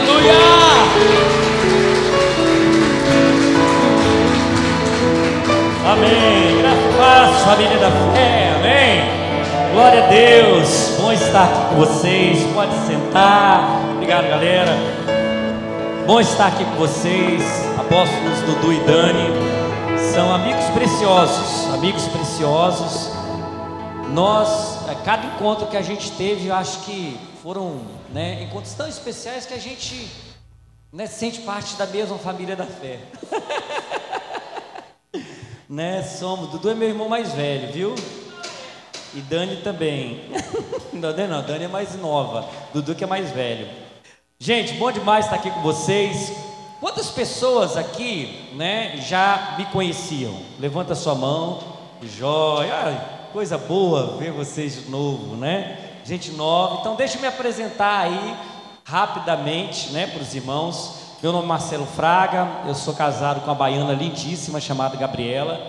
Aleluia! Amém. Graças família da fé. Amém. Glória a Deus. Bom estar aqui com vocês. Pode sentar. Obrigado, galera. Bom estar aqui com vocês. Apóstolos Dudu e Dani são amigos preciosos, amigos preciosos. Nós, cada encontro que a gente teve, eu acho que foram né, encontros tão especiais que a gente né, sente parte da mesma família da fé. né, somos, Dudu é meu irmão mais velho, viu? E Dani também. não, não, Dani é mais nova, Dudu que é mais velho. Gente, bom demais estar aqui com vocês. Quantas pessoas aqui, né, já me conheciam? Levanta sua mão. Jóia. Coisa boa ver vocês de novo, né? Gente nova. Então, deixa eu me apresentar aí rapidamente, né, para os irmãos. Meu nome é Marcelo Fraga. Eu sou casado com uma baiana lindíssima chamada Gabriela.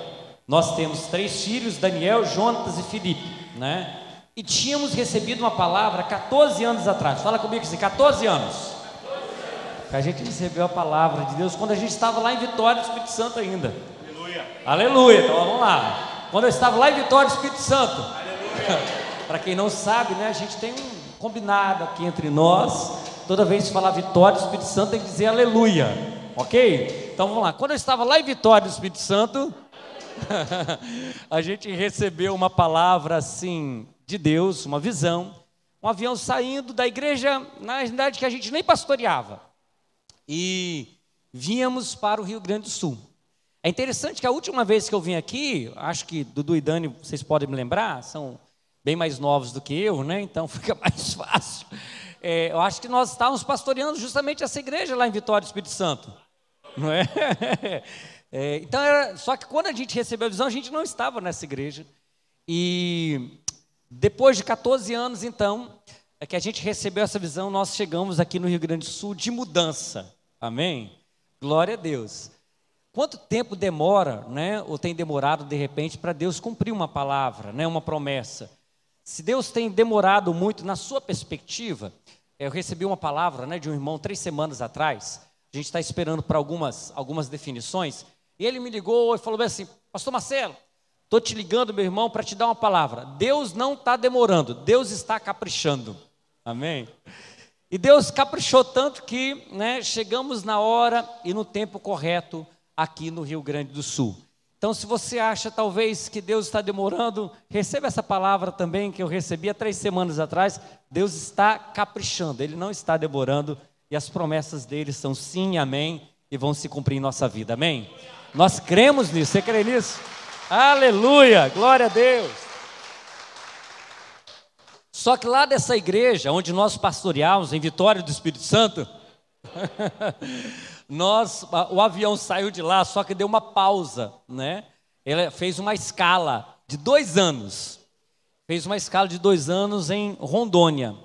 Nós temos três filhos: Daniel, Jonatas e Felipe, né? E tínhamos recebido uma palavra 14 anos atrás. Fala comigo assim, 14 anos que a gente recebeu a palavra de Deus quando a gente estava lá em Vitória do Espírito Santo ainda. Aleluia. Aleluia. Então vamos lá. Quando eu estava lá em Vitória Espírito Santo. Para quem não sabe, né, a gente tem um combinado aqui entre nós. Toda vez que falar Vitória Espírito Santo tem que dizer aleluia. Ok? Então vamos lá. Quando eu estava lá em Vitória Espírito Santo, a gente recebeu uma palavra assim de Deus, uma visão. Um avião saindo da igreja, na verdade que a gente nem pastoreava e vínhamos para o Rio Grande do Sul. É interessante que a última vez que eu vim aqui, acho que Dudu e Dani, vocês podem me lembrar, são bem mais novos do que eu, né? Então fica mais fácil. É, eu acho que nós estávamos pastoreando justamente essa igreja lá em Vitória do Espírito Santo, não é? é então, era, só que quando a gente recebeu a visão, a gente não estava nessa igreja. E depois de 14 anos, então, é que a gente recebeu essa visão, nós chegamos aqui no Rio Grande do Sul de mudança. Amém? Glória a Deus. Quanto tempo demora, né, ou tem demorado de repente para Deus cumprir uma palavra, né, uma promessa? Se Deus tem demorado muito na sua perspectiva, eu recebi uma palavra, né, de um irmão três semanas atrás. A gente está esperando para algumas algumas definições. E ele me ligou e falou bem assim, Pastor Marcelo, estou te ligando, meu irmão, para te dar uma palavra. Deus não está demorando, Deus está caprichando. Amém? E Deus caprichou tanto que né, chegamos na hora e no tempo correto aqui no Rio Grande do Sul. Então, se você acha talvez que Deus está demorando, receba essa palavra também que eu recebi há três semanas atrás. Deus está caprichando, Ele não está demorando e as promessas dele são sim, amém, e vão se cumprir em nossa vida, amém? Nós cremos nisso, você crê nisso? Aleluia, glória a Deus. Só que lá dessa igreja, onde nós pastoreávamos, em Vitória do Espírito Santo, nós, o avião saiu de lá, só que deu uma pausa, né? Ele fez uma escala de dois anos. Fez uma escala de dois anos em Rondônia,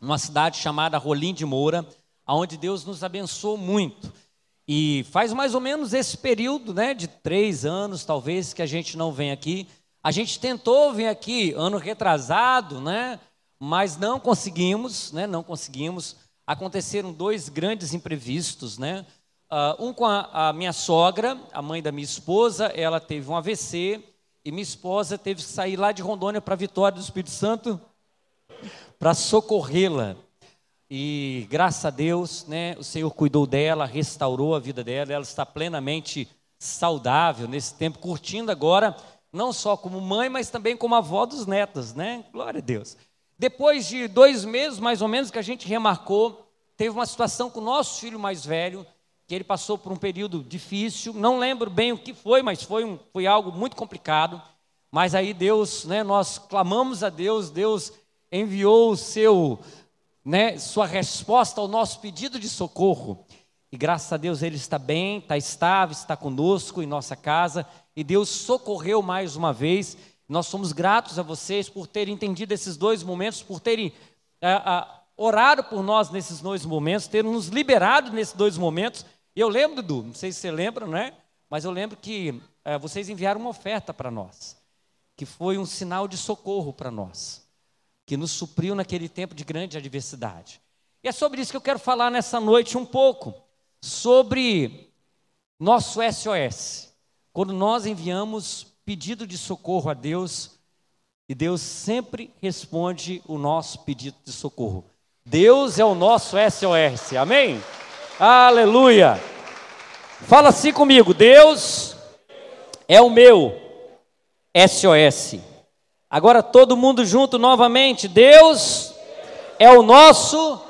uma cidade chamada Rolim de Moura, onde Deus nos abençoou muito. E faz mais ou menos esse período, né, de três anos, talvez, que a gente não vem aqui. A gente tentou vir aqui ano retrasado, né? mas não conseguimos, né? Não conseguimos. Aconteceram dois grandes imprevistos, né? Uh, um com a, a, minha sogra, a mãe da minha esposa, ela teve um AVC e minha esposa teve que sair lá de Rondônia para Vitória do Espírito Santo para socorrê-la. E graças a Deus, né, o Senhor cuidou dela, restaurou a vida dela, ela está plenamente saudável nesse tempo, curtindo agora, não só como mãe, mas também como avó dos netos, né? Glória a Deus. Depois de dois meses, mais ou menos, que a gente remarcou, teve uma situação com o nosso filho mais velho, que ele passou por um período difícil. Não lembro bem o que foi, mas foi, um, foi algo muito complicado. Mas aí Deus, né, nós clamamos a Deus, Deus enviou o seu, né, sua resposta ao nosso pedido de socorro. E graças a Deus ele está bem, está estável, está conosco em nossa casa. E Deus socorreu mais uma vez nós somos gratos a vocês por terem entendido esses dois momentos, por terem é, é, orado por nós nesses dois momentos, terem nos liberado nesses dois momentos. E eu lembro, Dudu, não sei se você lembra, né? Mas eu lembro que é, vocês enviaram uma oferta para nós. que foi um sinal de socorro para nós, que nos supriu naquele tempo de grande adversidade. E é sobre isso que eu quero falar nessa noite um pouco, sobre nosso SOS. Quando nós enviamos pedido de socorro a Deus, e Deus sempre responde o nosso pedido de socorro. Deus é o nosso SOS, amém? Aleluia! Fala assim comigo, Deus é o meu SOS. Agora todo mundo junto novamente, Deus é o nosso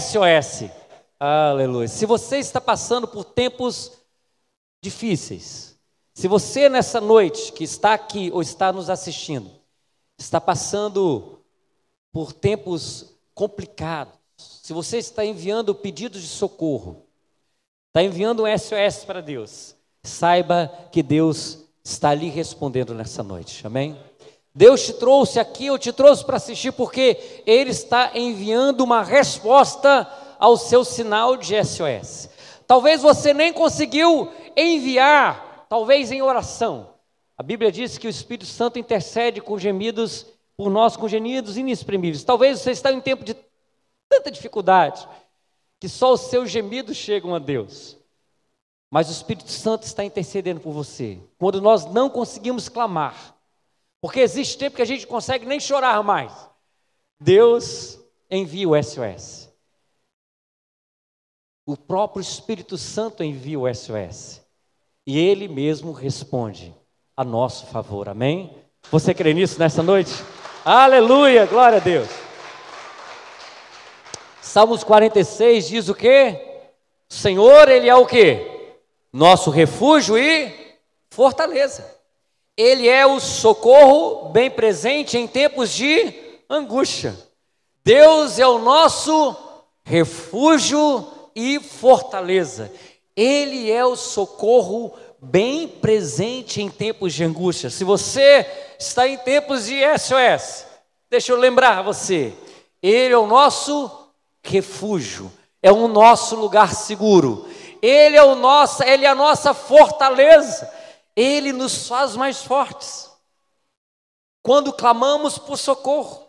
SOS. Aleluia. Se você está passando por tempos difíceis, se você nessa noite que está aqui ou está nos assistindo, está passando por tempos complicados, se você está enviando pedidos de socorro, está enviando um SOS para Deus, saiba que Deus está ali respondendo nessa noite, amém? Deus te trouxe aqui, eu te trouxe para assistir, porque Ele está enviando uma resposta ao seu sinal de SOS. Talvez você nem conseguiu enviar, talvez em oração. A Bíblia diz que o Espírito Santo intercede com gemidos por nós, com gemidos inexprimíveis. Talvez você está em tempo de tanta dificuldade que só os seus gemidos chegam a Deus. Mas o Espírito Santo está intercedendo por você. Quando nós não conseguimos clamar, porque existe tempo que a gente consegue nem chorar mais. Deus envia o SOS. O próprio Espírito Santo envia o SOS. E ele mesmo responde a nosso favor. Amém? Você crê nisso nessa noite? Aleluia, glória a Deus. Salmos 46 diz o quê? O Senhor, Ele é o quê? Nosso refúgio e fortaleza. Ele é o socorro bem presente em tempos de angústia. Deus é o nosso refúgio e fortaleza. Ele é o socorro bem presente em tempos de angústia. Se você está em tempos de SOS, deixa eu lembrar você, Ele é o nosso refúgio, é o nosso lugar seguro. Ele é o nosso, ele é a nossa fortaleza. Ele nos faz mais fortes. Quando clamamos por socorro,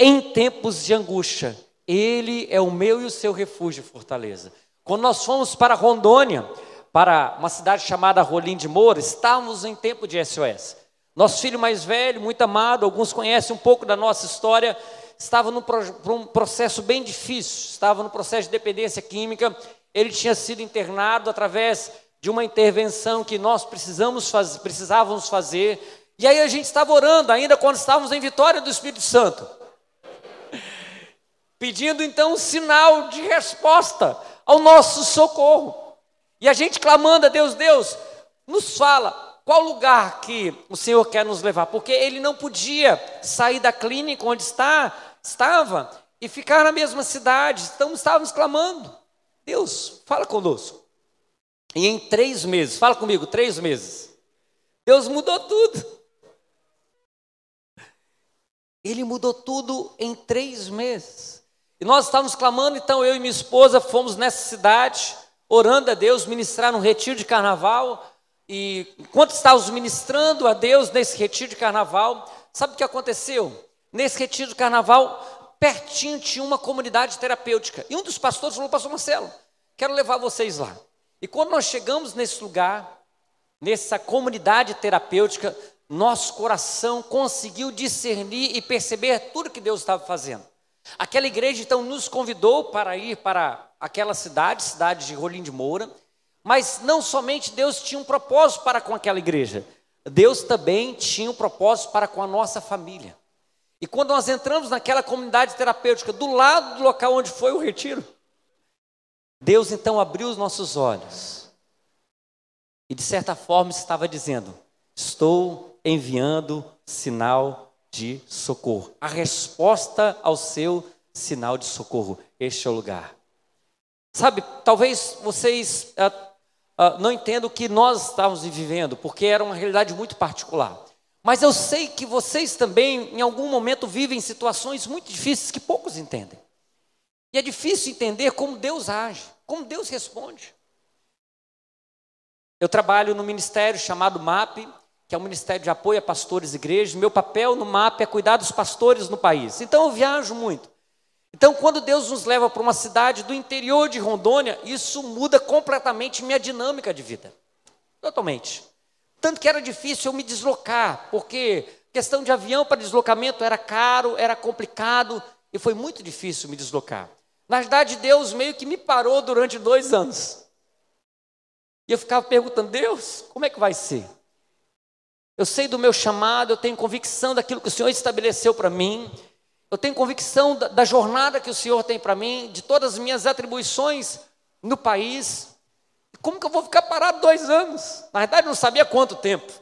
em tempos de angústia, ele é o meu e o seu refúgio e fortaleza. Quando nós fomos para Rondônia, para uma cidade chamada Rolim de Moura, estávamos em tempo de SOS. Nosso filho mais velho, muito amado, alguns conhecem um pouco da nossa história, estava num um processo bem difícil, estava no processo de dependência química, ele tinha sido internado através de uma intervenção que nós precisamos faz, precisávamos fazer, e aí a gente estava orando, ainda quando estávamos em vitória do Espírito Santo, pedindo então um sinal de resposta ao nosso socorro, e a gente clamando a Deus, Deus, nos fala, qual lugar que o Senhor quer nos levar? Porque ele não podia sair da clínica onde está, estava e ficar na mesma cidade. Então estávamos clamando. Deus, fala conosco. E em três meses, fala comigo, três meses. Deus mudou tudo. Ele mudou tudo em três meses. E nós estávamos clamando, então eu e minha esposa fomos nessa cidade, orando a Deus, ministrar um retiro de carnaval. E enquanto estávamos ministrando a Deus nesse retiro de carnaval, sabe o que aconteceu? Nesse retiro de carnaval, pertinho tinha uma comunidade terapêutica. E um dos pastores falou: Pastor Marcelo, quero levar vocês lá. E quando nós chegamos nesse lugar, nessa comunidade terapêutica, nosso coração conseguiu discernir e perceber tudo que Deus estava fazendo. Aquela igreja então nos convidou para ir para aquela cidade, cidade de Rolim de Moura. Mas não somente Deus tinha um propósito para com aquela igreja, Deus também tinha um propósito para com a nossa família. E quando nós entramos naquela comunidade terapêutica, do lado do local onde foi o retiro, Deus então abriu os nossos olhos e, de certa forma, estava dizendo: Estou enviando sinal de socorro. A resposta ao seu sinal de socorro. Este é o lugar. Sabe, talvez vocês ah, uh, não entendo o que nós estávamos vivendo, porque era uma realidade muito particular. Mas eu sei que vocês também, em algum momento, vivem situações muito difíceis que poucos entendem. E é difícil entender como Deus age, como Deus responde. Eu trabalho no ministério chamado MAP, que é o Ministério de Apoio a Pastores e Igrejas. Meu papel no MAP é cuidar dos pastores no país. Então eu viajo muito. Então, quando Deus nos leva para uma cidade do interior de Rondônia, isso muda completamente minha dinâmica de vida. Totalmente. Tanto que era difícil eu me deslocar, porque questão de avião para deslocamento era caro, era complicado e foi muito difícil me deslocar. Na verdade, Deus meio que me parou durante dois anos. E eu ficava perguntando, Deus, como é que vai ser? Eu sei do meu chamado, eu tenho convicção daquilo que o Senhor estabeleceu para mim, eu tenho convicção da, da jornada que o Senhor tem para mim, de todas as minhas atribuições no país. Como que eu vou ficar parado dois anos? Na verdade, não sabia quanto tempo,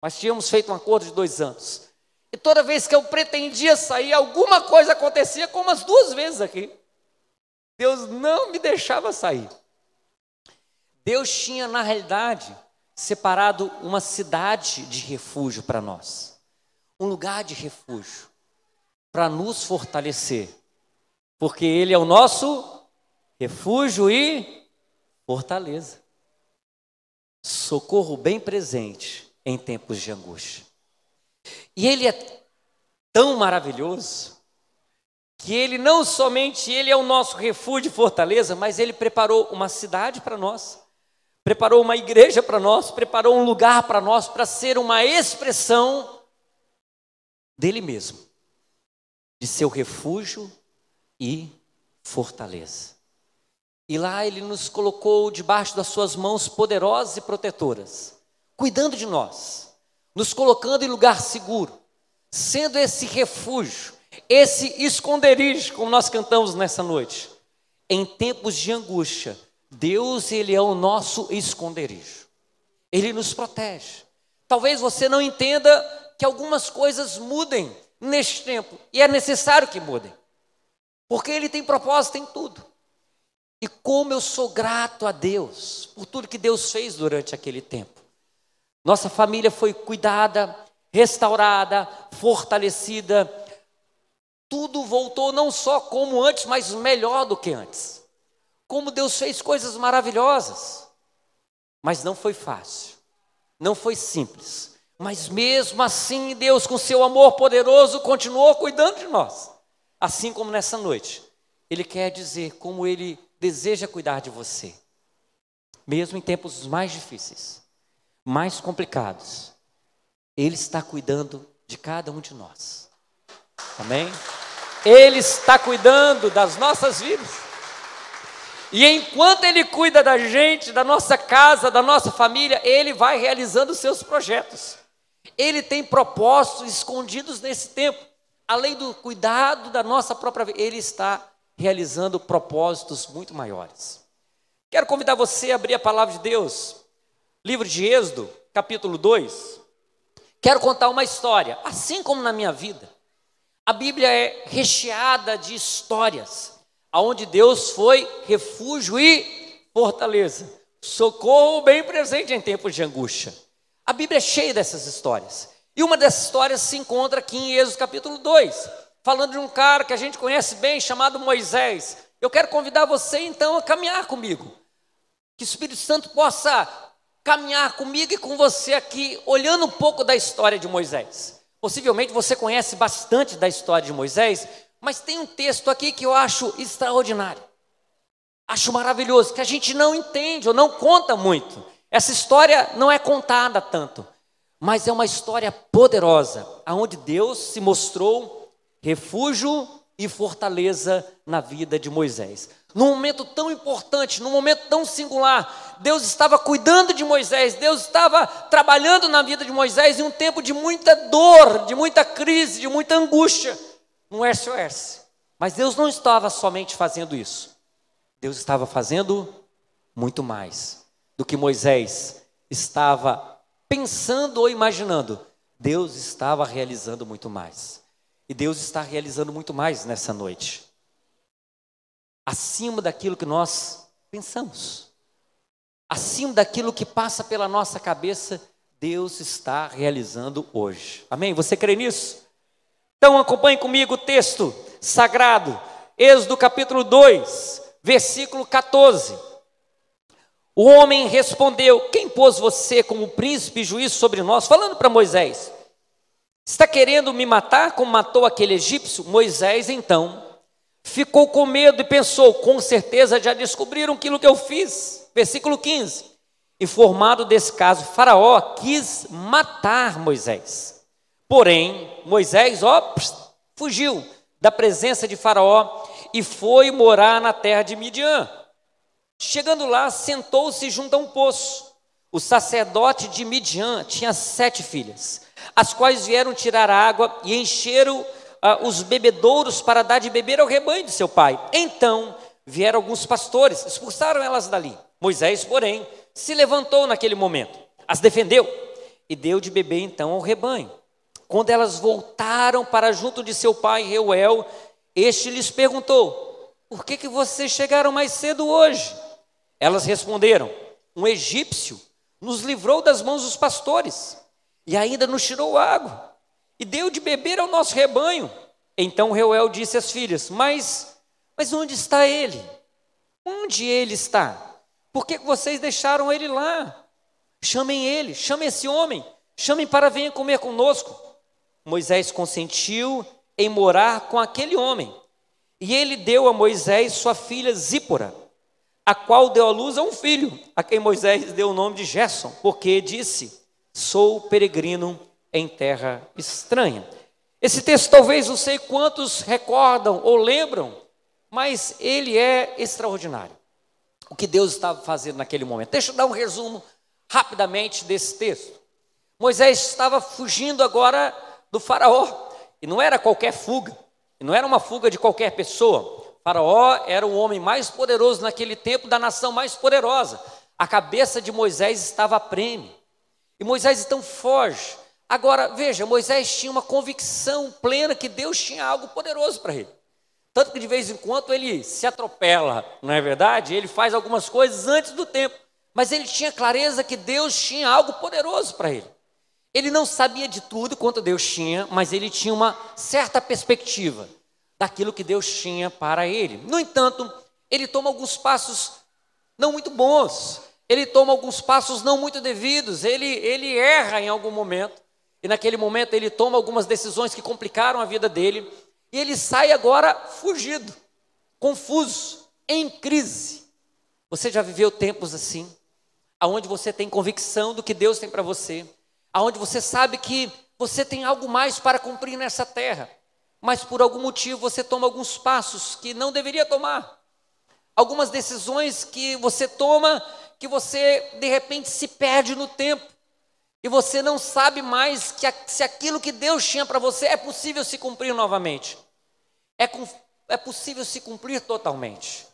mas tínhamos feito um acordo de dois anos. E toda vez que eu pretendia sair, alguma coisa acontecia, como as duas vezes aqui. Deus não me deixava sair. Deus tinha, na realidade, separado uma cidade de refúgio para nós, um lugar de refúgio, para nos fortalecer, porque Ele é o nosso refúgio e fortaleza, socorro bem presente em tempos de angústia. E Ele é tão maravilhoso que Ele não somente Ele é o nosso refúgio e fortaleza, mas Ele preparou uma cidade para nós preparou uma igreja para nós, preparou um lugar para nós para ser uma expressão dele mesmo, de seu refúgio e fortaleza. E lá ele nos colocou debaixo das suas mãos poderosas e protetoras, cuidando de nós, nos colocando em lugar seguro, sendo esse refúgio, esse esconderijo, como nós cantamos nessa noite, em tempos de angústia, Deus, ele é o nosso esconderijo. Ele nos protege. Talvez você não entenda que algumas coisas mudem neste tempo, e é necessário que mudem. Porque ele tem propósito em tudo. E como eu sou grato a Deus por tudo que Deus fez durante aquele tempo. Nossa família foi cuidada, restaurada, fortalecida. Tudo voltou não só como antes, mas melhor do que antes como Deus fez coisas maravilhosas. Mas não foi fácil, não foi simples. Mas mesmo assim, Deus, com seu amor poderoso, continuou cuidando de nós. Assim como nessa noite, Ele quer dizer como Ele deseja cuidar de você, mesmo em tempos mais difíceis, mais complicados. Ele está cuidando de cada um de nós. Amém? Ele está cuidando das nossas vidas. E enquanto Ele cuida da gente, da nossa casa, da nossa família, Ele vai realizando os seus projetos. Ele tem propósitos escondidos nesse tempo. Além do cuidado da nossa própria vida, Ele está realizando propósitos muito maiores. Quero convidar você a abrir a palavra de Deus, livro de Êxodo, capítulo 2. Quero contar uma história, assim como na minha vida. A Bíblia é recheada de histórias aonde Deus foi refúgio e fortaleza, socorro bem presente em tempos de angústia. A Bíblia é cheia dessas histórias. E uma dessas histórias se encontra aqui em Êxodo capítulo 2, falando de um cara que a gente conhece bem, chamado Moisés. Eu quero convidar você então a caminhar comigo. Que o Espírito Santo possa caminhar comigo e com você aqui, olhando um pouco da história de Moisés. Possivelmente você conhece bastante da história de Moisés, mas tem um texto aqui que eu acho extraordinário. Acho maravilhoso, que a gente não entende ou não conta muito. Essa história não é contada tanto, mas é uma história poderosa, aonde Deus se mostrou refúgio e fortaleza na vida de Moisés. Num momento tão importante, num momento tão singular, Deus estava cuidando de Moisés, Deus estava trabalhando na vida de Moisés em um tempo de muita dor, de muita crise, de muita angústia um SOS. Mas Deus não estava somente fazendo isso. Deus estava fazendo muito mais do que Moisés estava pensando ou imaginando. Deus estava realizando muito mais. E Deus está realizando muito mais nessa noite. Acima daquilo que nós pensamos. Acima daquilo que passa pela nossa cabeça, Deus está realizando hoje. Amém? Você crê nisso? Então acompanhe comigo o texto sagrado, Êxodo capítulo 2, versículo 14. O homem respondeu: Quem pôs você como príncipe e juiz sobre nós? Falando para Moisés: Está querendo me matar como matou aquele egípcio? Moisés então ficou com medo e pensou: Com certeza já descobriram aquilo que eu fiz. Versículo 15. Informado desse caso, Faraó quis matar Moisés. Porém, Moisés, ó, fugiu da presença de Faraó e foi morar na terra de Midian. Chegando lá, sentou-se junto a um poço. O sacerdote de Midian tinha sete filhas, as quais vieram tirar água e encheram ah, os bebedouros para dar de beber ao rebanho de seu pai. Então vieram alguns pastores, expulsaram elas dali. Moisés, porém, se levantou naquele momento, as defendeu e deu de beber então ao rebanho. Quando elas voltaram para junto de seu pai Reuel, este lhes perguntou: Por que, que vocês chegaram mais cedo hoje? Elas responderam: Um egípcio nos livrou das mãos dos pastores e ainda nos tirou água e deu de beber ao nosso rebanho. Então Reuel disse às filhas: Mas, mas onde está ele? Onde ele está? Por que vocês deixaram ele lá? Chamem ele, chamem esse homem, chamem para vir comer conosco. Moisés consentiu em morar com aquele homem. E ele deu a Moisés sua filha Zípora, a qual deu à luz a um filho, a quem Moisés deu o nome de Gerson, porque disse: Sou peregrino em terra estranha. Esse texto talvez não sei quantos recordam ou lembram, mas ele é extraordinário. O que Deus estava fazendo naquele momento. Deixa eu dar um resumo rapidamente desse texto. Moisés estava fugindo agora do faraó, e não era qualquer fuga, e não era uma fuga de qualquer pessoa. O faraó era o homem mais poderoso naquele tempo, da nação mais poderosa. A cabeça de Moisés estava a prêmio. E Moisés então foge. Agora, veja, Moisés tinha uma convicção plena que Deus tinha algo poderoso para ele. Tanto que de vez em quando ele se atropela, não é verdade? Ele faz algumas coisas antes do tempo. Mas ele tinha clareza que Deus tinha algo poderoso para ele. Ele não sabia de tudo quanto Deus tinha, mas ele tinha uma certa perspectiva daquilo que Deus tinha para ele. No entanto, ele toma alguns passos não muito bons, ele toma alguns passos não muito devidos, ele, ele erra em algum momento, e naquele momento ele toma algumas decisões que complicaram a vida dele, e ele sai agora fugido, confuso, em crise. Você já viveu tempos assim, aonde você tem convicção do que Deus tem para você, aonde você sabe que você tem algo mais para cumprir nessa terra, mas por algum motivo você toma alguns passos que não deveria tomar. Algumas decisões que você toma que você de repente se perde no tempo. E você não sabe mais que se aquilo que Deus tinha para você é possível se cumprir novamente. É, é possível se cumprir totalmente.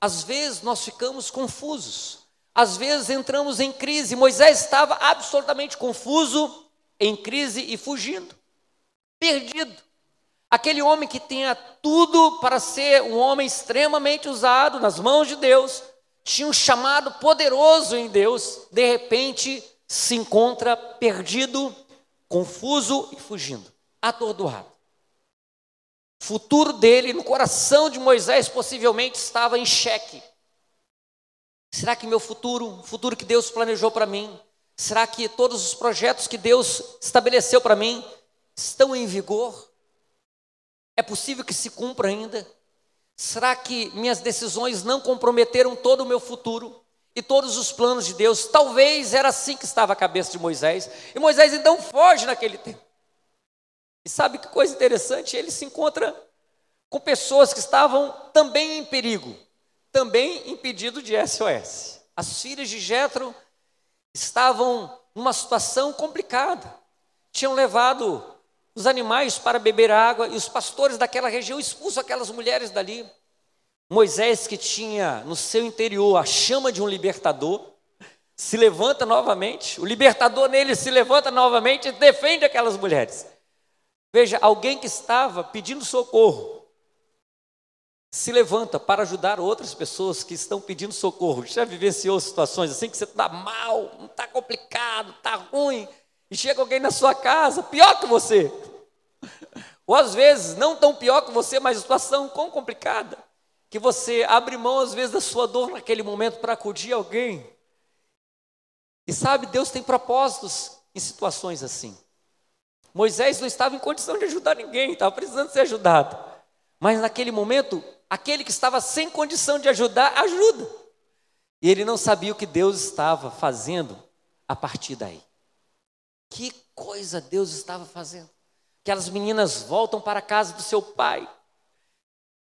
Às vezes nós ficamos confusos. Às vezes entramos em crise. Moisés estava absolutamente confuso, em crise e fugindo, perdido. Aquele homem que tinha tudo para ser um homem extremamente usado nas mãos de Deus, tinha um chamado poderoso em Deus, de repente se encontra perdido, confuso e fugindo, atordoado. O futuro dele no coração de Moisés possivelmente estava em xeque. Será que meu futuro, o futuro que Deus planejou para mim, será que todos os projetos que Deus estabeleceu para mim estão em vigor? É possível que se cumpra ainda? Será que minhas decisões não comprometeram todo o meu futuro e todos os planos de Deus? Talvez era assim que estava a cabeça de Moisés. E Moisés então foge naquele tempo. E sabe que coisa interessante? Ele se encontra com pessoas que estavam também em perigo também impedido de SOS. As filhas de Jetro estavam numa situação complicada. Tinham levado os animais para beber água e os pastores daquela região expulsam aquelas mulheres dali. Moisés, que tinha no seu interior a chama de um libertador, se levanta novamente, o libertador nele se levanta novamente e defende aquelas mulheres. Veja, alguém que estava pedindo socorro, se levanta para ajudar outras pessoas que estão pedindo socorro. Já vivenciou situações assim que você está mal, está complicado, está ruim, e chega alguém na sua casa, pior que você. Ou às vezes, não tão pior que você, mas situação tão complicada, que você abre mão às vezes da sua dor naquele momento para acudir alguém. E sabe, Deus tem propósitos em situações assim. Moisés não estava em condição de ajudar ninguém, estava precisando ser ajudado. Mas naquele momento, aquele que estava sem condição de ajudar, ajuda. E ele não sabia o que Deus estava fazendo a partir daí. Que coisa Deus estava fazendo. Aquelas meninas voltam para a casa do seu pai.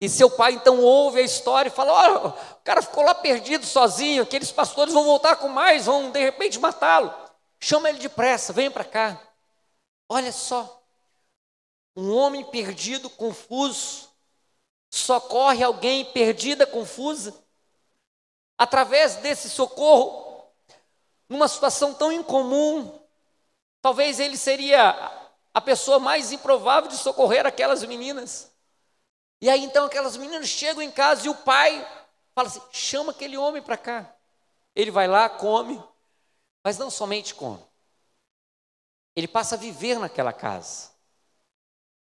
E seu pai então ouve a história e fala: Olha, o cara ficou lá perdido sozinho, aqueles pastores vão voltar com mais, vão de repente matá-lo. Chama ele depressa, vem para cá. Olha só, um homem perdido, confuso, socorre alguém perdida, confusa. Através desse socorro, numa situação tão incomum, talvez ele seria a pessoa mais improvável de socorrer aquelas meninas. E aí então aquelas meninas chegam em casa e o pai fala assim: chama aquele homem para cá. Ele vai lá, come, mas não somente come, ele passa a viver naquela casa.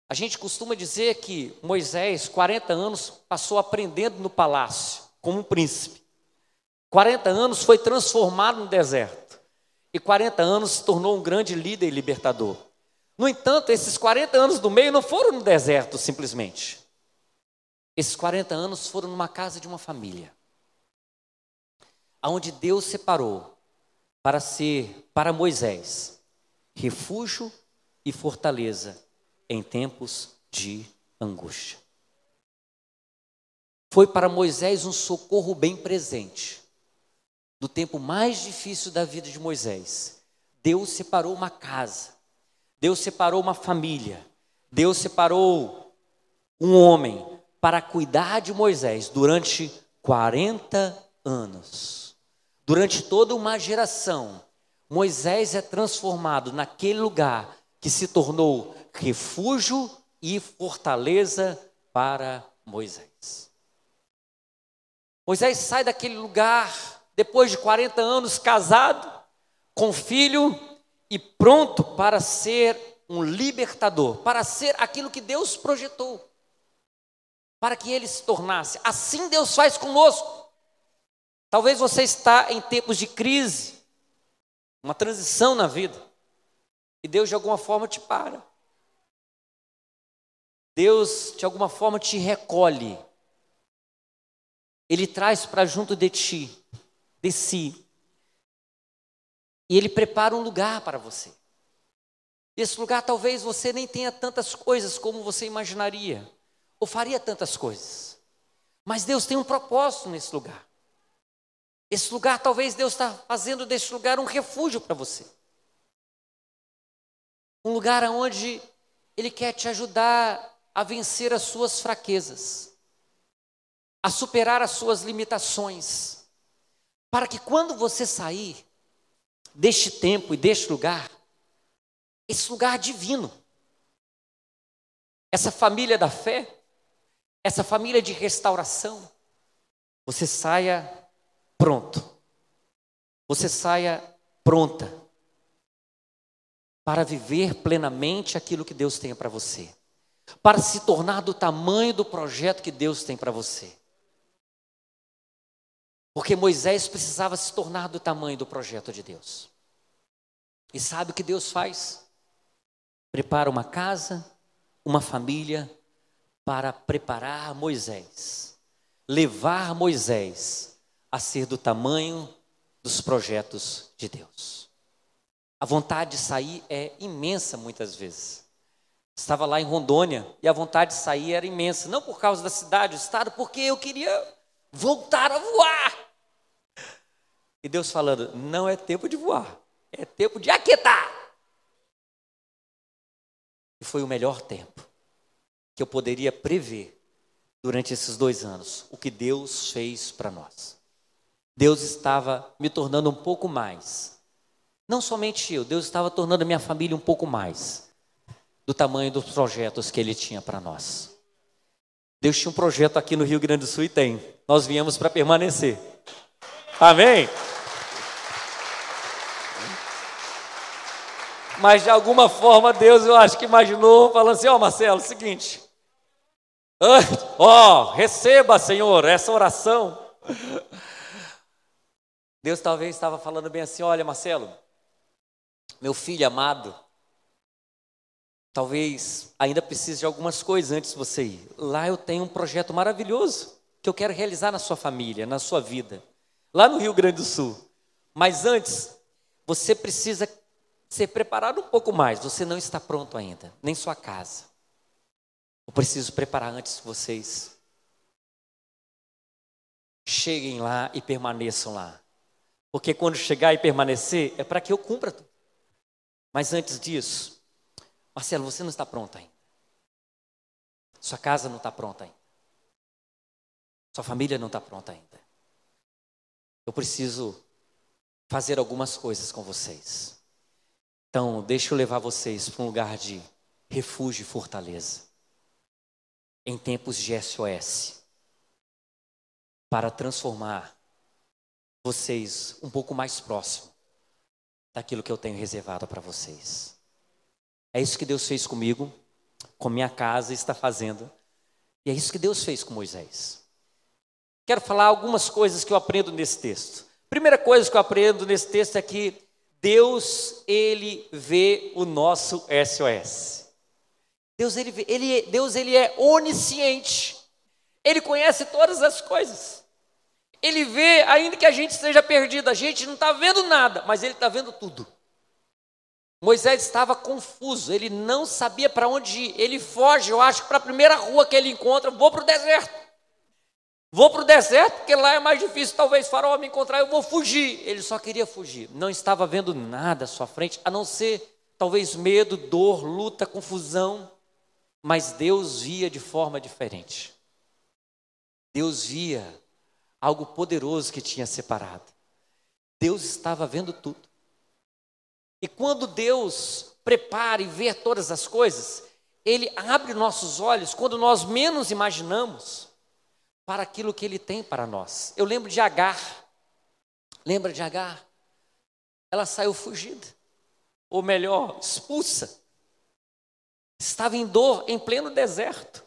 A gente costuma dizer que Moisés, 40 anos, passou aprendendo no palácio, como um príncipe. 40 anos foi transformado no deserto. E 40 anos se tornou um grande líder e libertador. No entanto, esses 40 anos do meio não foram no deserto simplesmente. Esses 40 anos foram numa casa de uma família, aonde Deus separou para ser para Moisés refúgio e fortaleza em tempos de angústia. Foi para Moisés um socorro bem presente. No tempo mais difícil da vida de Moisés, Deus separou uma casa, Deus separou uma família, Deus separou um homem para cuidar de Moisés durante 40 anos. Durante toda uma geração, Moisés é transformado naquele lugar que se tornou refúgio e fortaleza para Moisés. Moisés sai daquele lugar depois de 40 anos casado, com filho e pronto para ser um libertador, para ser aquilo que Deus projetou para que ele se tornasse. Assim Deus faz conosco. Talvez você está em tempos de crise, uma transição na vida, e Deus de alguma forma te para. Deus de alguma forma te recolhe. Ele traz para junto de ti, de si. E ele prepara um lugar para você. Esse lugar talvez você nem tenha tantas coisas como você imaginaria ou faria tantas coisas. Mas Deus tem um propósito nesse lugar. Esse lugar, talvez Deus está fazendo desse lugar um refúgio para você. Um lugar onde Ele quer te ajudar a vencer as suas fraquezas, a superar as suas limitações, para que quando você sair deste tempo e deste lugar, esse lugar divino, essa família da fé, essa família de restauração, você saia pronto. Você saia pronta para viver plenamente aquilo que Deus tem para você, para se tornar do tamanho do projeto que Deus tem para você. Porque Moisés precisava se tornar do tamanho do projeto de Deus. E sabe o que Deus faz? Prepara uma casa, uma família, para preparar Moisés, levar Moisés a ser do tamanho dos projetos de Deus. A vontade de sair é imensa muitas vezes. Estava lá em Rondônia e a vontade de sair era imensa, não por causa da cidade, do estado, porque eu queria voltar a voar. E Deus falando: não é tempo de voar, é tempo de aquietar. E foi o melhor tempo que eu poderia prever durante esses dois anos o que Deus fez para nós. Deus estava me tornando um pouco mais. Não somente eu, Deus estava tornando a minha família um pouco mais do tamanho dos projetos que Ele tinha para nós. Deus tinha um projeto aqui no Rio Grande do Sul e tem. Nós viemos para permanecer. Amém? Mas de alguma forma Deus, eu acho que imaginou, falando assim: Ó, oh, Marcelo, é seguinte. Ó, oh, receba, Senhor, essa oração. Deus talvez estava falando bem assim: olha, Marcelo, meu filho amado, talvez ainda precise de algumas coisas antes de você ir. Lá eu tenho um projeto maravilhoso que eu quero realizar na sua família, na sua vida, lá no Rio Grande do Sul. Mas antes, você precisa ser preparado um pouco mais. Você não está pronto ainda, nem sua casa. Eu preciso preparar antes vocês cheguem lá e permaneçam lá. Porque quando chegar e permanecer, é para que eu cumpra tudo. Mas antes disso, Marcelo, você não está pronto ainda. Sua casa não está pronta ainda. Sua família não está pronta ainda. Eu preciso fazer algumas coisas com vocês. Então, deixa eu levar vocês para um lugar de refúgio e fortaleza. Em tempos de SOS. Para transformar vocês um pouco mais próximo daquilo que eu tenho reservado para vocês. É isso que Deus fez comigo, com minha casa está fazendo. E é isso que Deus fez com Moisés. Quero falar algumas coisas que eu aprendo nesse texto. Primeira coisa que eu aprendo nesse texto é que Deus, ele vê o nosso SOS. Deus, ele, vê, ele, Deus, ele é onisciente. Ele conhece todas as coisas. Ele vê, ainda que a gente esteja perdido, a gente não está vendo nada, mas ele está vendo tudo. Moisés estava confuso, ele não sabia para onde ir. Ele foge, eu acho, para a primeira rua que ele encontra, vou para o deserto. Vou para o deserto, porque lá é mais difícil, talvez Faraó me encontrar, eu vou fugir. Ele só queria fugir, não estava vendo nada à sua frente, a não ser talvez medo, dor, luta, confusão. Mas Deus via de forma diferente. Deus via algo poderoso que tinha separado. Deus estava vendo tudo. E quando Deus prepara e vê todas as coisas, Ele abre nossos olhos quando nós menos imaginamos para aquilo que Ele tem para nós. Eu lembro de Agar. Lembra de Agar? Ela saiu fugida, ou melhor, expulsa. Estava em dor, em pleno deserto,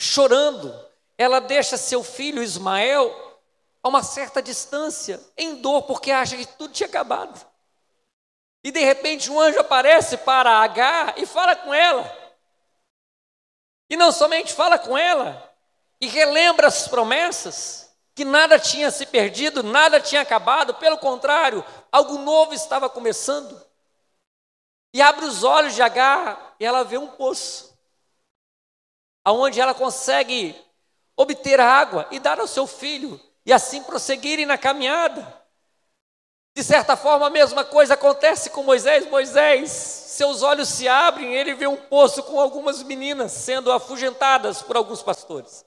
chorando, ela deixa seu filho Ismael a uma certa distância, em dor, porque acha que tudo tinha acabado. E de repente um anjo aparece para Agar e fala com ela. E não somente fala com ela, e relembra as promessas, que nada tinha se perdido, nada tinha acabado, pelo contrário, algo novo estava começando. E abre os olhos de Agar e ela vê um poço, aonde ela consegue obter água e dar ao seu filho, e assim prosseguirem na caminhada. De certa forma, a mesma coisa acontece com Moisés. Moisés, seus olhos se abrem, ele vê um poço com algumas meninas sendo afugentadas por alguns pastores.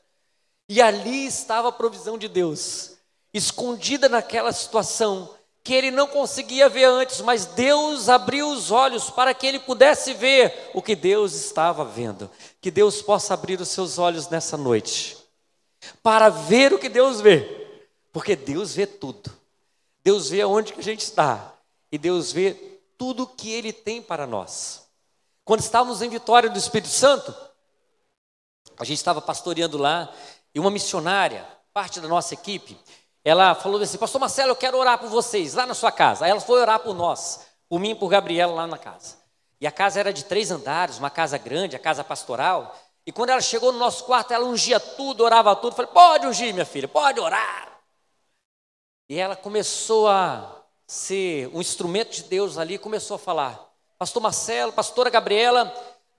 E ali estava a provisão de Deus, escondida naquela situação que ele não conseguia ver antes, mas Deus abriu os olhos para que ele pudesse ver o que Deus estava vendo. Que Deus possa abrir os seus olhos nessa noite para ver o que Deus vê, porque Deus vê tudo. Deus vê aonde que a gente está e Deus vê tudo que Ele tem para nós. Quando estávamos em Vitória do Espírito Santo, a gente estava pastoreando lá e uma missionária, parte da nossa equipe, ela falou assim: Pastor Marcelo, eu quero orar por vocês lá na sua casa. Aí ela foi orar por nós, por mim e por Gabriela lá na casa. E a casa era de três andares, uma casa grande, a casa pastoral. E quando ela chegou no nosso quarto, ela ungia tudo, orava tudo. Falei, pode ungir, minha filha, pode orar. E ela começou a ser um instrumento de Deus ali, começou a falar: Pastor Marcelo, Pastora Gabriela,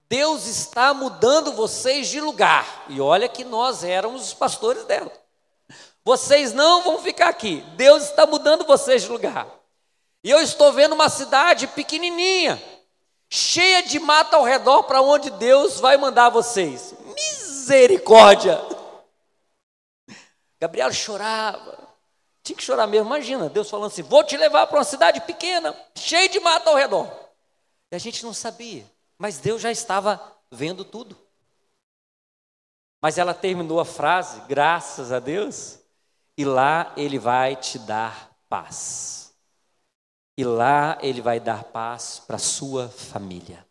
Deus está mudando vocês de lugar. E olha que nós éramos os pastores dela. Vocês não vão ficar aqui. Deus está mudando vocês de lugar. E eu estou vendo uma cidade pequenininha cheia de mata ao redor para onde Deus vai mandar vocês. Misericórdia! Gabriel chorava. Tinha que chorar mesmo. Imagina, Deus falando assim: vou te levar para uma cidade pequena, cheia de mata ao redor. E a gente não sabia, mas Deus já estava vendo tudo. Mas ela terminou a frase, graças a Deus, e lá Ele vai te dar paz. E lá ele vai dar paz para sua família.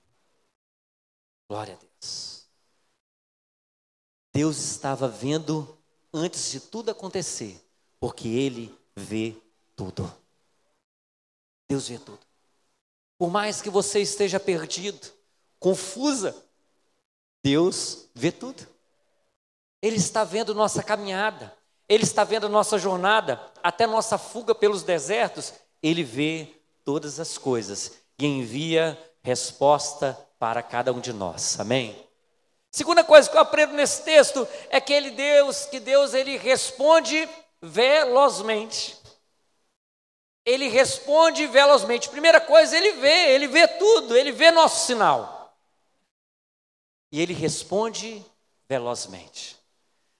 Glória a Deus. Deus estava vendo antes de tudo acontecer, porque ele vê tudo. Deus vê tudo. Por mais que você esteja perdido, confusa, Deus vê tudo. Ele está vendo nossa caminhada, Ele está vendo nossa jornada, até nossa fuga pelos desertos. Ele vê todas as coisas e envia resposta para cada um de nós. Amém? Segunda coisa que eu aprendo nesse texto é que ele Deus, que Deus ele responde velozmente. Ele responde velozmente. Primeira coisa, ele vê, ele vê tudo, ele vê nosso sinal. E ele responde velozmente.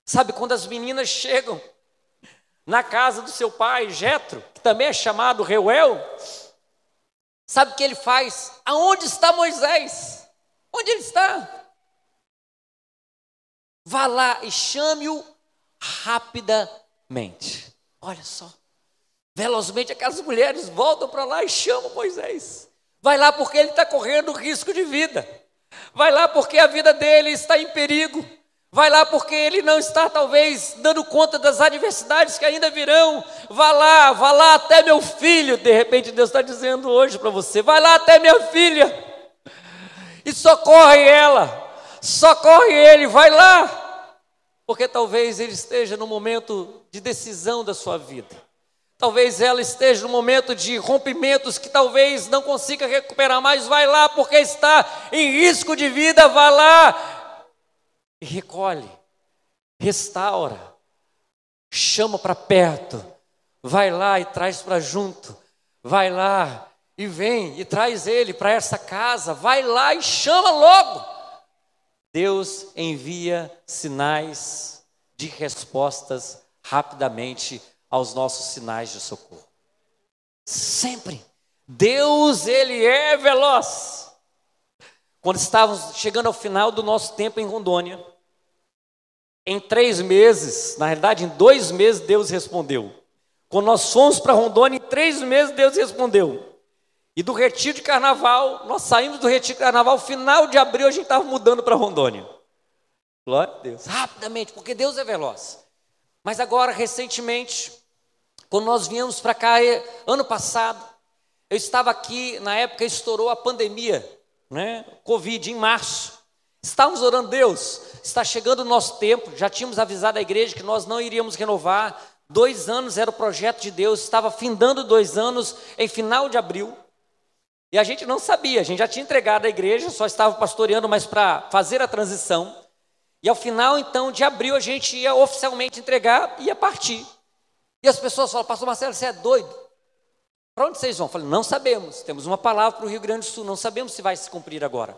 Sabe quando as meninas chegam na casa do seu pai, Jetro, que também é chamado Reuel, sabe o que ele faz? Aonde está Moisés? Onde ele está? Vá lá e chame-o rapidamente. Olha só. Velozmente aquelas mulheres voltam para lá e chamam Moisés. Vai lá porque ele está correndo risco de vida. Vai lá porque a vida dele está em perigo. Vai lá porque ele não está, talvez, dando conta das adversidades que ainda virão. Vá lá, vá lá até meu filho. De repente, Deus está dizendo hoje para você: vai lá até minha filha e socorre ela socorre ele, vai lá, porque talvez ele esteja no momento de decisão da sua vida. Talvez ela esteja no momento de rompimentos que talvez não consiga recuperar mais. Vai lá, porque está em risco de vida. Vai lá e recolhe, restaura, chama para perto. Vai lá e traz para junto. Vai lá e vem e traz ele para essa casa. Vai lá e chama logo. Deus envia sinais de respostas rapidamente aos nossos sinais de socorro. Sempre. Deus, ele é veloz. Quando estávamos chegando ao final do nosso tempo em Rondônia, em três meses, na realidade, em dois meses, Deus respondeu. Quando nós fomos para Rondônia, em três meses, Deus respondeu. E do retiro de carnaval, nós saímos do retiro de carnaval, final de abril a gente estava mudando para Rondônia. Glória a Deus. Rapidamente, porque Deus é veloz. Mas agora, recentemente, quando nós viemos para cá, ano passado, eu estava aqui, na época estourou a pandemia, né? Covid, em março. Estávamos orando, Deus, está chegando o nosso tempo, já tínhamos avisado a igreja que nós não iríamos renovar. Dois anos era o projeto de Deus, estava findando dois anos em final de abril. E a gente não sabia, a gente já tinha entregado a igreja, só estava pastoreando, mas para fazer a transição. E ao final, então, de abril, a gente ia oficialmente entregar e ia partir. E as pessoas falam, pastor Marcelo, você é doido? Para onde vocês vão? Eu falei, não sabemos. Temos uma palavra para o Rio Grande do Sul, não sabemos se vai se cumprir agora.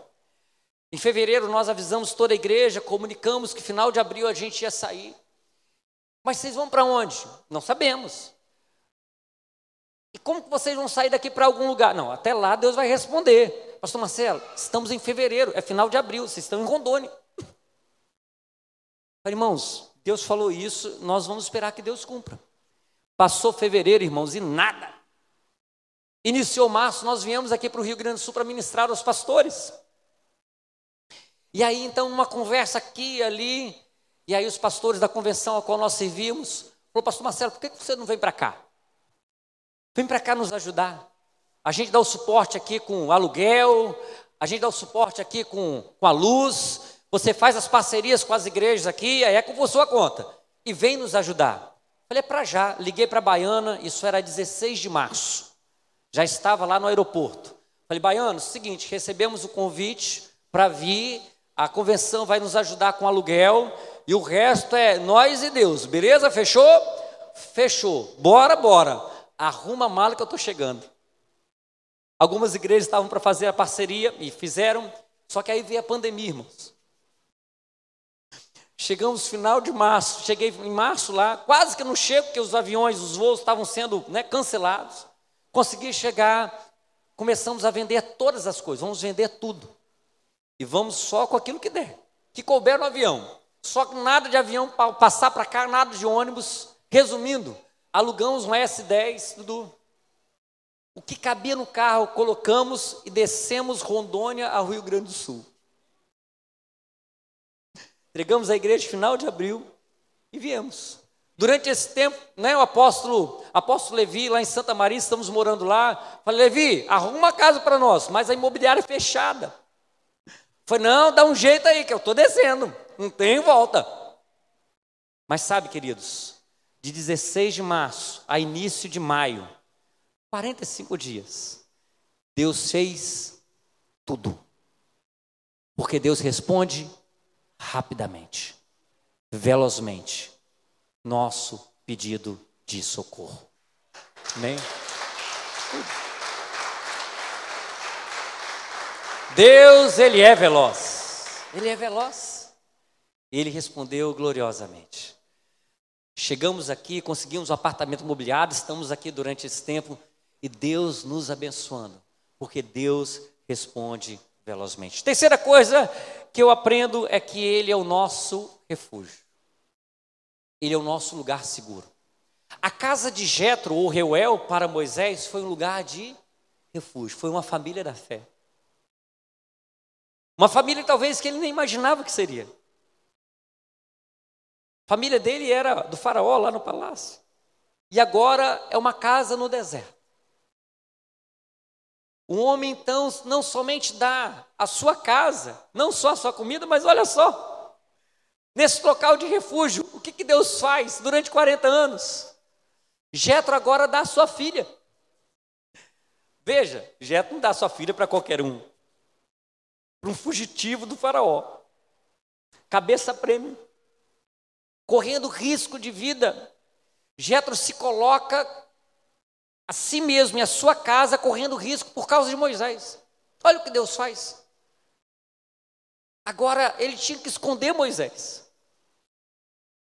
Em fevereiro, nós avisamos toda a igreja, comunicamos que final de abril a gente ia sair. Mas vocês vão para onde? Não sabemos. Como que vocês vão sair daqui para algum lugar? Não, até lá Deus vai responder. Pastor Marcelo, estamos em fevereiro, é final de abril, vocês estão em Rondônia. Falei, irmãos, Deus falou isso, nós vamos esperar que Deus cumpra. Passou fevereiro, irmãos, e nada. Iniciou março, nós viemos aqui para o Rio Grande do Sul para ministrar aos pastores. E aí, então, uma conversa aqui e ali, e aí os pastores da convenção a qual nós servimos, falou, pastor Marcelo, por que você não vem para cá? Vem para cá nos ajudar. A gente dá o suporte aqui com aluguel, a gente dá o suporte aqui com, com a luz, você faz as parcerias com as igrejas aqui, aí é com sua conta. E vem nos ajudar. Falei, é para já. Liguei para a Baiana, isso era 16 de março. Já estava lá no aeroporto. Falei, Baiano, seguinte, recebemos o convite para vir, a convenção vai nos ajudar com aluguel, e o resto é nós e Deus, beleza? Fechou? Fechou. Bora, bora arruma a mala que eu estou chegando. Algumas igrejas estavam para fazer a parceria e fizeram, só que aí veio a pandemia, irmãos. Chegamos final de março, cheguei em março lá, quase que não chego, porque os aviões, os voos estavam sendo né, cancelados. Consegui chegar, começamos a vender todas as coisas, vamos vender tudo. E vamos só com aquilo que der, que couber no avião. Só que nada de avião passar para cá, nada de ônibus. Resumindo, alugamos um S10, Dudu. O que cabia no carro, colocamos e descemos Rondônia ao Rio Grande do Sul. Entregamos a igreja final de abril e viemos. Durante esse tempo, né, o apóstolo, apóstolo Levi, lá em Santa Maria, estamos morando lá. Falei, Levi, arruma uma casa para nós, mas a imobiliária é fechada. Falei, não, dá um jeito aí, que eu estou descendo, não tem volta. Mas sabe, queridos, de 16 de março a início de maio, 45 dias, Deus fez tudo. Porque Deus responde rapidamente, velozmente nosso pedido de socorro. Amém? Deus, Ele é veloz. Ele é veloz. Ele respondeu gloriosamente. Chegamos aqui, conseguimos um apartamento mobiliado, estamos aqui durante esse tempo e Deus nos abençoando, porque Deus responde velozmente. Terceira coisa que eu aprendo é que Ele é o nosso refúgio. Ele é o nosso lugar seguro. A casa de Jetro ou Reuel para Moisés foi um lugar de refúgio, foi uma família da fé. Uma família talvez que ele nem imaginava que seria. Família dele era do faraó lá no palácio. E agora é uma casa no deserto. Um homem então não somente dá a sua casa, não só a sua comida, mas olha só, nesse local de refúgio. O que, que Deus faz durante 40 anos? Jetro agora dá a sua filha. Veja, Jetro não dá a sua filha para qualquer um. Para um fugitivo do faraó. Cabeça prêmio. Correndo risco de vida. Jetro se coloca a si mesmo e a sua casa correndo risco por causa de Moisés. Olha o que Deus faz. Agora ele tinha que esconder Moisés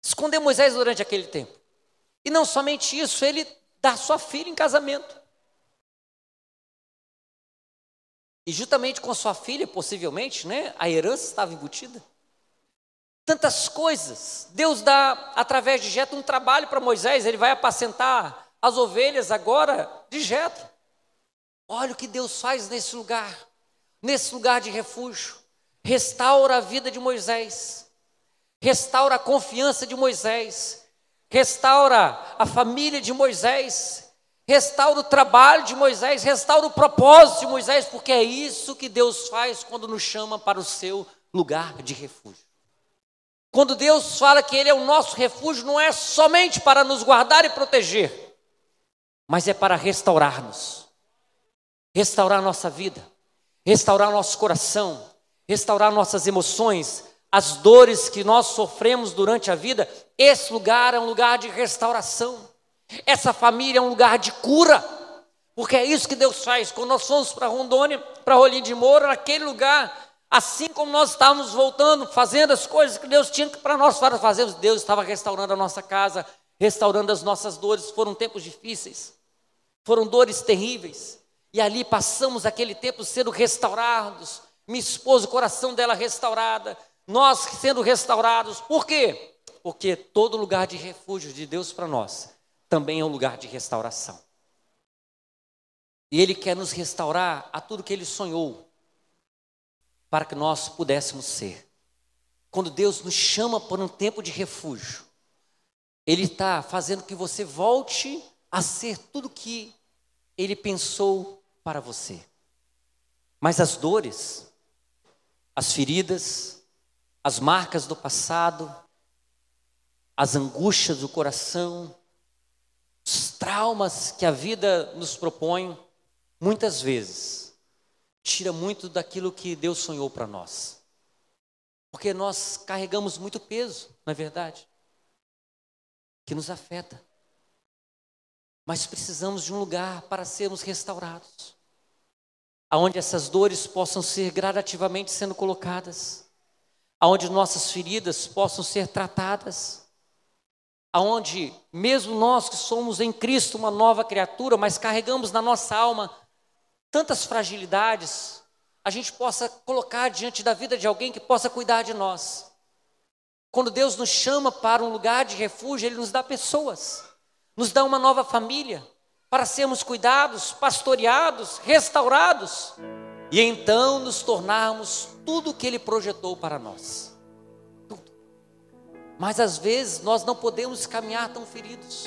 esconder Moisés durante aquele tempo. E não somente isso, ele dá sua filha em casamento. E juntamente com sua filha, possivelmente, né, a herança estava embutida. Tantas coisas. Deus dá, através de Jetro, um trabalho para Moisés. Ele vai apacentar as ovelhas agora de Jetro. Olha o que Deus faz nesse lugar, nesse lugar de refúgio. Restaura a vida de Moisés restaura a confiança de Moisés, restaura a família de Moisés, restaura o trabalho de Moisés, restaura o propósito de Moisés, porque é isso que Deus faz quando nos chama para o seu lugar de refúgio. Quando Deus fala que Ele é o nosso refúgio, não é somente para nos guardar e proteger, mas é para restaurar-nos, restaurar nossa vida, restaurar nosso coração, restaurar nossas emoções, as dores que nós sofremos durante a vida, esse lugar é um lugar de restauração. Essa família é um lugar de cura. Porque é isso que Deus faz. Quando nós fomos para Rondônia, para Rolim de Moura, naquele lugar, assim como nós estávamos voltando, fazendo as coisas que Deus tinha para nós fazermos, Deus estava restaurando a nossa casa, restaurando as nossas dores. Foram tempos difíceis, foram dores terríveis. E ali passamos aquele tempo sendo restaurados. Minha esposa, o coração dela restaurada, nós sendo restaurados. Por quê? Porque todo lugar de refúgio de Deus para nós também é um lugar de restauração. E Ele quer nos restaurar a tudo que Ele sonhou, para que nós pudéssemos ser. Quando Deus nos chama por um tempo de refúgio, Ele está fazendo que você volte a ser tudo que Ele pensou para você. Mas as dores, as feridas, as marcas do passado, as angústias do coração, os traumas que a vida nos propõe, muitas vezes, tira muito daquilo que Deus sonhou para nós. Porque nós carregamos muito peso, não é verdade? Que nos afeta. Mas precisamos de um lugar para sermos restaurados. Aonde essas dores possam ser gradativamente sendo colocadas aonde nossas feridas possam ser tratadas, aonde mesmo nós que somos em Cristo uma nova criatura, mas carregamos na nossa alma tantas fragilidades, a gente possa colocar diante da vida de alguém que possa cuidar de nós. Quando Deus nos chama para um lugar de refúgio, Ele nos dá pessoas, nos dá uma nova família, para sermos cuidados, pastoreados, restaurados e então nos tornarmos tudo o que Ele projetou para nós. Tudo. Mas às vezes nós não podemos caminhar tão feridos.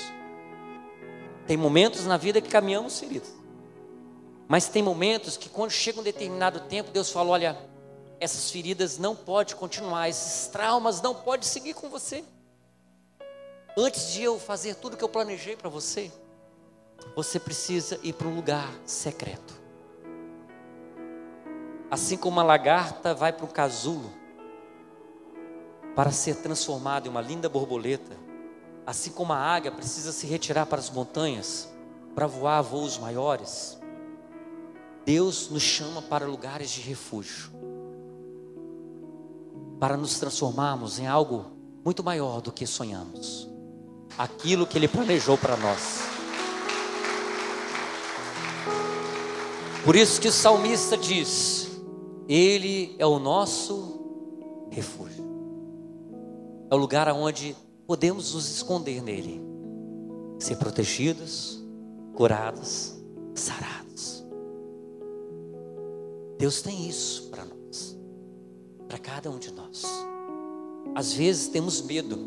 Tem momentos na vida que caminhamos feridos. Mas tem momentos que quando chega um determinado tempo, Deus fala: olha, essas feridas não podem continuar, esses traumas não podem seguir com você. Antes de eu fazer tudo que eu planejei para você, você precisa ir para um lugar secreto. Assim como uma lagarta vai para um casulo para ser transformada em uma linda borboleta, assim como a águia precisa se retirar para as montanhas para voar voos maiores, Deus nos chama para lugares de refúgio, para nos transformarmos em algo muito maior do que sonhamos, aquilo que Ele planejou para nós. Por isso que o salmista diz: Ele é o nosso refúgio, é o lugar onde podemos nos esconder nele, ser protegidos, curados, sarados. Deus tem isso para nós, para cada um de nós. Às vezes temos medo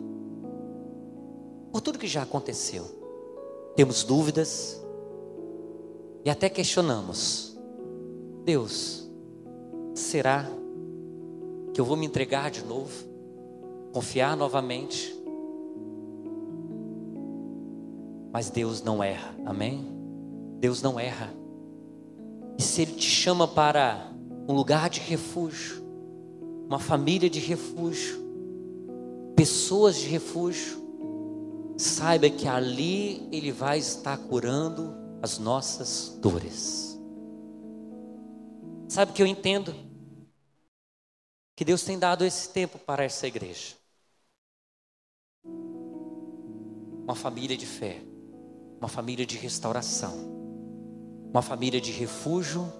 por tudo que já aconteceu, temos dúvidas, e até questionamos: Deus, será que eu vou me entregar de novo? Confiar novamente? Mas Deus não erra, amém? Deus não erra. E se Ele te chama para um lugar de refúgio, uma família de refúgio, pessoas de refúgio, saiba que ali Ele vai estar curando as nossas dores. Sabe que eu entendo que Deus tem dado esse tempo para essa igreja. Uma família de fé, uma família de restauração, uma família de refúgio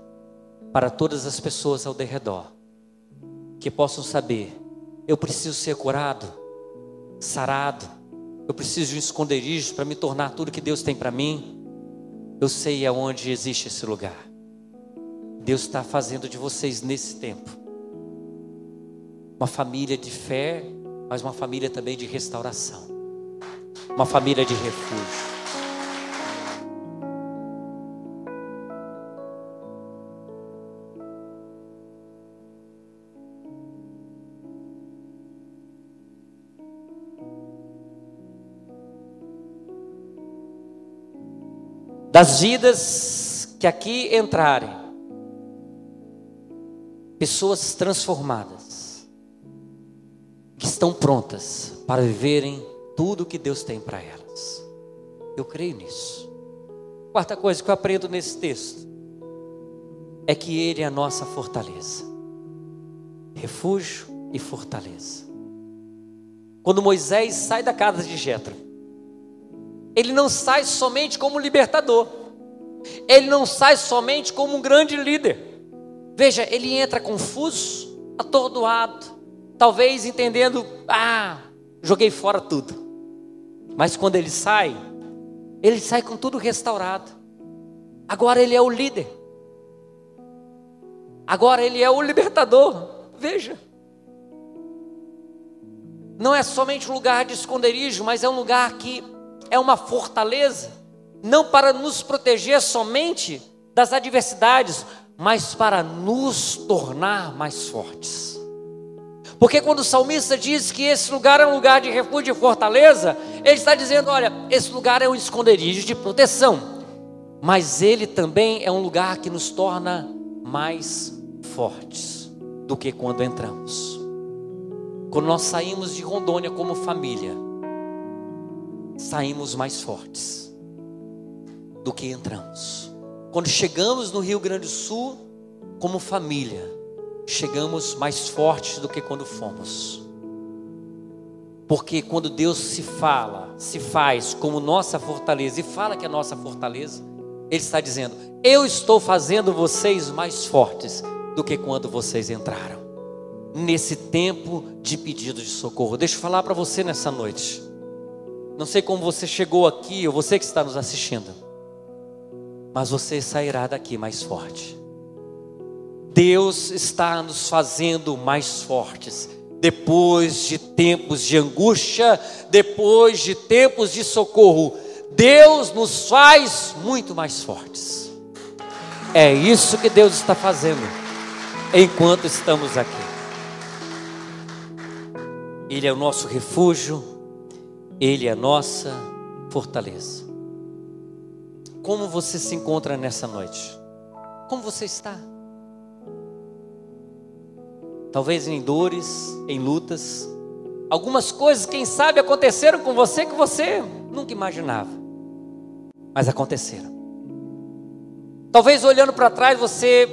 para todas as pessoas ao derredor, que possam saber: eu preciso ser curado, sarado, eu preciso de um esconderijo para me tornar tudo que Deus tem para mim. Eu sei aonde existe esse lugar. Deus está fazendo de vocês nesse tempo uma família de fé, mas uma família também de restauração, uma família de refúgio. Das vidas que aqui entrarem, pessoas transformadas, que estão prontas para viverem tudo que Deus tem para elas. Eu creio nisso. Quarta coisa que eu aprendo nesse texto é que Ele é a nossa fortaleza, refúgio e fortaleza. Quando Moisés sai da casa de Jetro, ele não sai somente como libertador. Ele não sai somente como um grande líder. Veja, ele entra confuso, atordoado, talvez entendendo, ah, joguei fora tudo. Mas quando ele sai, ele sai com tudo restaurado. Agora ele é o líder. Agora ele é o libertador. Veja. Não é somente um lugar de esconderijo, mas é um lugar que é uma fortaleza, não para nos proteger somente das adversidades, mas para nos tornar mais fortes. Porque quando o salmista diz que esse lugar é um lugar de refúgio e fortaleza, ele está dizendo: olha, esse lugar é um esconderijo de proteção, mas ele também é um lugar que nos torna mais fortes do que quando entramos. Quando nós saímos de Rondônia como família, saímos mais fortes do que entramos. Quando chegamos no Rio Grande do Sul, como família, chegamos mais fortes do que quando fomos. Porque quando Deus se fala, se faz como nossa fortaleza e fala que é nossa fortaleza, Ele está dizendo: Eu estou fazendo vocês mais fortes do que quando vocês entraram. Nesse tempo de pedido de socorro. Deixa eu falar para você nessa noite. Não sei como você chegou aqui, ou você que está nos assistindo, mas você sairá daqui mais forte. Deus está nos fazendo mais fortes. depois de tempos de angústia, depois de tempos de socorro, Deus nos faz muito mais fortes. É isso que Deus está fazendo enquanto estamos aqui. Ele é o nosso refúgio, Ele é a nossa fortaleza. Como você se encontra nessa noite? Como você está? Talvez em dores, em lutas. Algumas coisas, quem sabe, aconteceram com você que você nunca imaginava, mas aconteceram. Talvez olhando para trás você,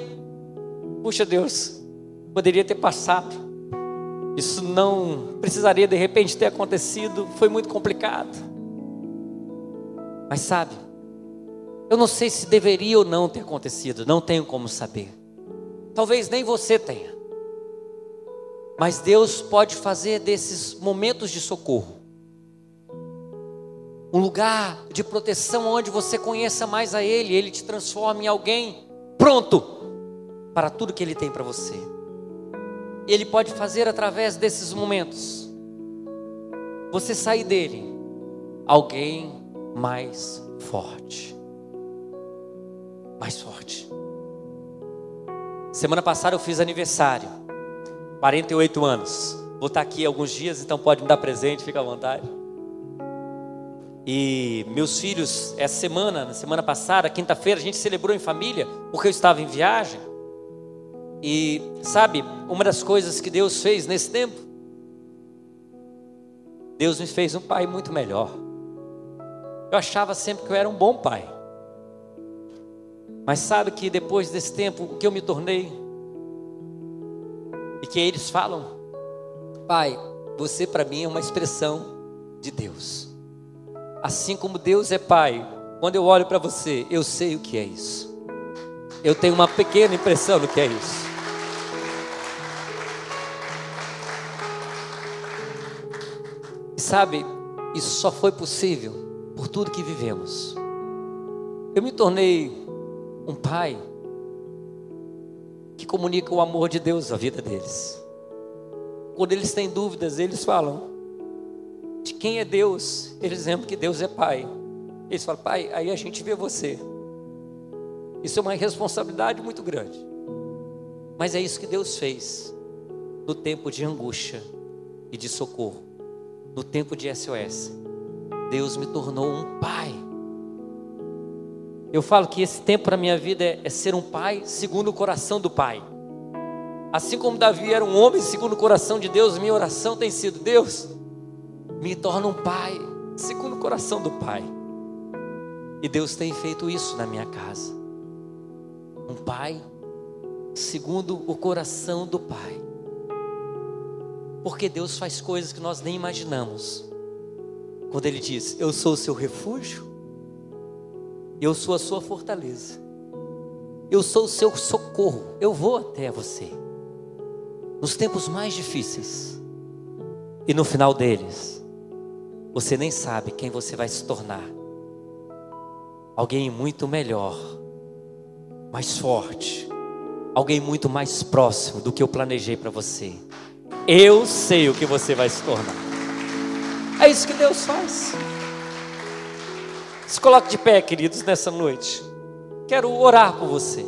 puxa Deus, poderia ter passado. Isso não precisaria de repente ter acontecido, foi muito complicado. Mas sabe, eu não sei se deveria ou não ter acontecido, não tenho como saber. Talvez nem você tenha. Mas Deus pode fazer desses momentos de socorro um lugar de proteção onde você conheça mais a Ele, Ele te transforma em alguém pronto para tudo que Ele tem para você. Ele pode fazer através desses momentos, você sair dele alguém mais forte. Mais forte. Semana passada eu fiz aniversário, 48 anos. Vou estar aqui alguns dias, então pode me dar presente, fica à vontade. E meus filhos, essa semana, na semana passada, quinta-feira, a gente celebrou em família, porque eu estava em viagem. E sabe, uma das coisas que Deus fez nesse tempo, Deus me fez um pai muito melhor. Eu achava sempre que eu era um bom pai. Mas sabe que depois desse tempo, o que eu me tornei? E que eles falam, pai, você para mim é uma expressão de Deus. Assim como Deus é Pai, quando eu olho para você, eu sei o que é isso. Eu tenho uma pequena impressão do que é isso. Sabe, isso só foi possível por tudo que vivemos. Eu me tornei um pai que comunica o amor de Deus à vida deles. Quando eles têm dúvidas, eles falam: de quem é Deus, eles lembram que Deus é Pai. Eles falam, Pai, aí a gente vê você. Isso é uma responsabilidade muito grande. Mas é isso que Deus fez no tempo de angústia e de socorro, no tempo de SOS. Deus me tornou um pai. Eu falo que esse tempo para minha vida é, é ser um pai segundo o coração do pai. Assim como Davi era um homem segundo o coração de Deus, minha oração tem sido: Deus, me torna um pai segundo o coração do pai. E Deus tem feito isso na minha casa. Um pai segundo o coração do pai. Porque Deus faz coisas que nós nem imaginamos. Quando Ele diz: Eu sou o seu refúgio, eu sou a sua fortaleza, eu sou o seu socorro, eu vou até você. Nos tempos mais difíceis, e no final deles, você nem sabe quem você vai se tornar. Alguém muito melhor, mais forte, alguém muito mais próximo do que eu planejei para você. Eu sei o que você vai se tornar. É isso que Deus faz. Se coloque de pé, queridos, nessa noite. Quero orar por você.